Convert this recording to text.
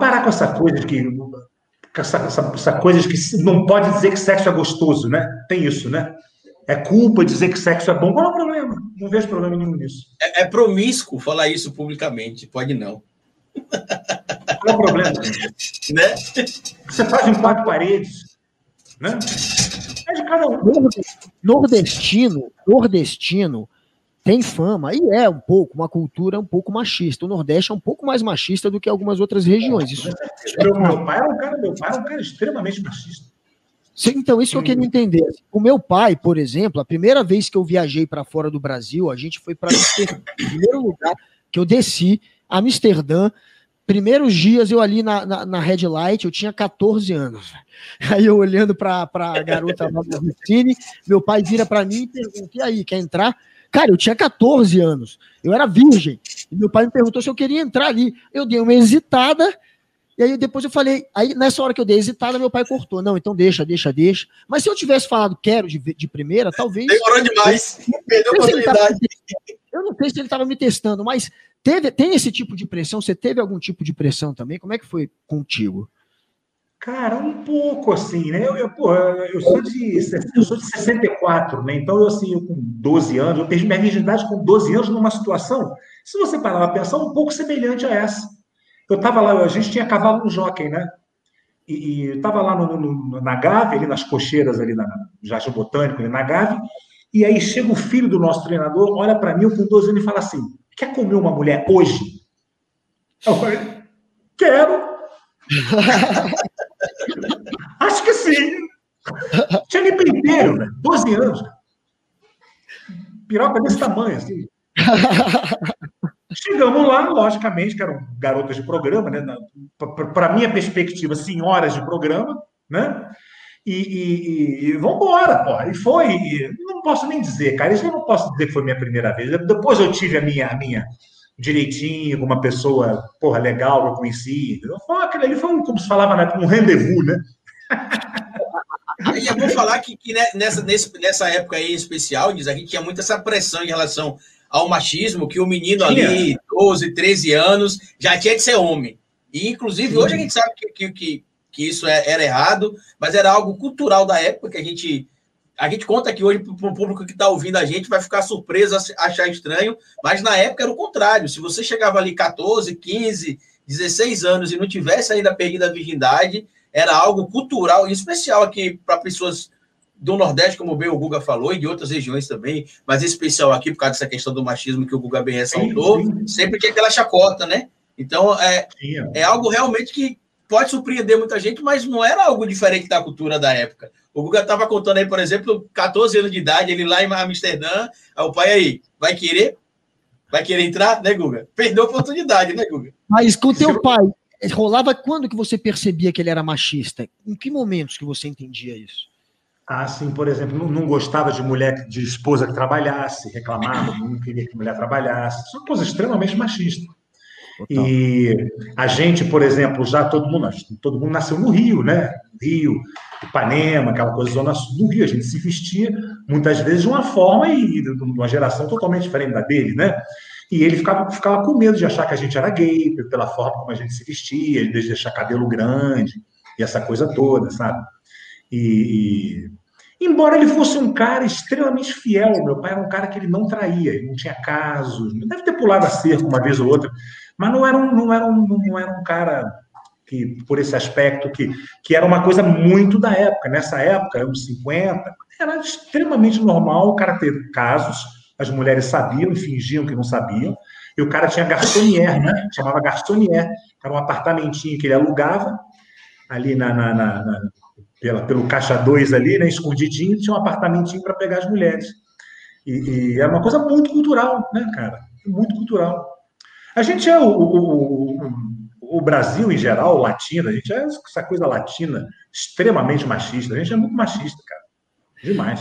parar com essa coisa de que. Essa, essa, essa coisa de que não pode dizer que sexo é gostoso, né? Tem isso, né? É culpa dizer que sexo é bom. Qual é o problema? Não vejo problema nenhum nisso. É, é promíscuo falar isso publicamente. Pode não. Qual é o problema? né? Você faz em quatro paredes. Né? É de cada um. Nordestino, nordestino tem fama, e é um pouco, uma cultura um pouco machista. O Nordeste é um pouco mais machista do que algumas outras regiões. Isso, meu, meu, pai era um cara, meu pai era um cara extremamente machista. Então, isso que eu queria entender. O meu pai, por exemplo, a primeira vez que eu viajei para fora do Brasil, a gente foi para Amsterdã. primeiro lugar que eu desci, Amsterdã. Primeiros dias eu ali na, na, na Red Light, eu tinha 14 anos. Aí eu olhando para a garota lá do Cine, meu pai vira para mim e pergunta: e aí, quer entrar? Cara, eu tinha 14 anos, eu era virgem. E meu pai me perguntou se eu queria entrar ali. Eu dei uma hesitada, e aí depois eu falei, aí nessa hora que eu dei hesitada, meu pai cortou. Não, então deixa, deixa, deixa. Mas se eu tivesse falado quero de, de primeira, talvez. Demorou demais. Perdeu a oportunidade. Eu não sei se ele estava me testando, mas teve, tem esse tipo de pressão? Você teve algum tipo de pressão também? Como é que foi contigo? Cara, um pouco assim, né? Eu, eu, pô, eu, sou de, eu sou de 64, né? Então, eu, assim, eu com 12 anos, eu perdi minha virgindade com 12 anos numa situação, se você parar para pensar, um pouco semelhante a essa. Eu estava lá, a gente tinha cavalo no jockey, né? E, e eu estava lá no, no, na Gave, ali nas cocheiras, ali na Jardim Botânico, ali na Gave, e aí chega o filho do nosso treinador, olha para mim, eu com 12 anos, e fala assim: quer comer uma mulher hoje? Eu falei, quero. Acho que sim. Tinha nem inteiro, né? 12 anos. Piroca desse tamanho, assim. Chegamos lá, logicamente, que eram garotas de programa, né? Para minha perspectiva, senhoras de programa, né? E, e, e vamos embora, pô. E foi. E não posso nem dizer, cara. Isso eu não posso dizer que foi minha primeira vez. Depois eu tive a minha, a minha direitinho, com uma pessoa, porra, legal eu conheci. Foi, aquele ali foi um, como se falava, né, um rendezvous, né? E é bom falar que, que nessa, nesse, nessa época aí especial, diz, a gente tinha muita essa pressão em relação ao machismo, que o menino ali, 12, 13 anos, já tinha de ser homem. E, inclusive, hoje a gente sabe que, que, que, que isso é, era errado, mas era algo cultural da época que a gente a gente conta aqui hoje para o público que está ouvindo a gente, vai ficar surpreso, achar estranho, mas na época era o contrário. Se você chegava ali 14, 15, 16 anos e não tivesse ainda perdido a virgindade, era algo cultural e especial aqui para pessoas do Nordeste, como bem o Guga falou, e de outras regiões também, mas especial aqui por causa dessa questão do machismo que o Guga bem ressaltou, sim, sim. sempre tinha aquela chacota, né? Então, é, é algo realmente que pode surpreender muita gente, mas não era algo diferente da cultura da época. O Guga estava contando aí, por exemplo, 14 anos de idade, ele lá em Amsterdã, o pai aí, vai querer? Vai querer entrar, né, Guga? Perdeu a oportunidade, né, Guga? Mas com o teu pai, rolava quando que você percebia que ele era machista? Em que momentos que você entendia isso? Ah, sim, por exemplo, não, não gostava de mulher, de esposa que trabalhasse, reclamava, não queria que mulher trabalhasse. Isso é uma coisa extremamente machista. Total. E a gente, por exemplo, já todo mundo, todo mundo nasceu no Rio, né? Rio, Ipanema, aquela coisa zona sul do Rio, a gente se vestia muitas vezes de uma forma e de uma geração totalmente diferente da dele, né? E ele ficava, ficava com medo de achar que a gente era gay, pela forma como a gente se vestia, de deixar cabelo grande e essa coisa toda, sabe? E, e, embora ele fosse um cara extremamente fiel, meu pai era um cara que ele não traía, ele não tinha casos, deve ter pulado a cerca uma vez ou outra, mas não era um, não era um, não era um cara que, por esse aspecto, que, que era uma coisa muito da época. Nessa época, anos 50, era extremamente normal o cara ter casos, as mulheres sabiam e fingiam que não sabiam, e o cara tinha garçonier, né? Chamava garçonier, era um apartamentinho que ele alugava ali na, na, na, na pela, pelo caixa 2 ali, né? Escondidinho, tinha um apartamentinho para pegar as mulheres. E, e é uma coisa muito cultural, né, cara? Muito cultural. A gente é o, o, o, o, Brasil em geral, latino, a gente é essa coisa latina extremamente machista. A gente é muito machista, cara. Demais.